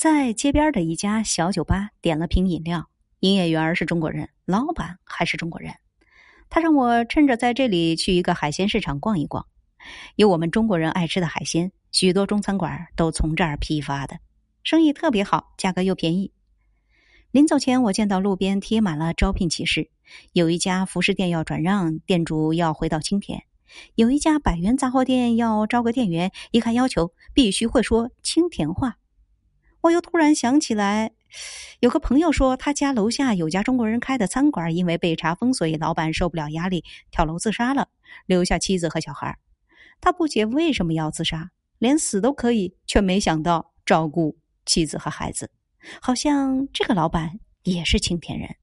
在街边的一家小酒吧点了瓶饮料，营业员是中国人，老板还是中国人。他让我趁着在这里去一个海鲜市场逛一逛，有我们中国人爱吃的海鲜，许多中餐馆都从这儿批发的，生意特别好，价格又便宜。临走前，我见到路边贴满了招聘启事，有一家服饰店要转让，店主要回到青田；有一家百元杂货店要招个店员，一看要求必须会说青田话。我又突然想起来。有个朋友说，他家楼下有家中国人开的餐馆，因为被查封，所以老板受不了压力跳楼自杀了，留下妻子和小孩。他不解为什么要自杀，连死都可以，却没想到照顾妻子和孩子。好像这个老板也是青田人。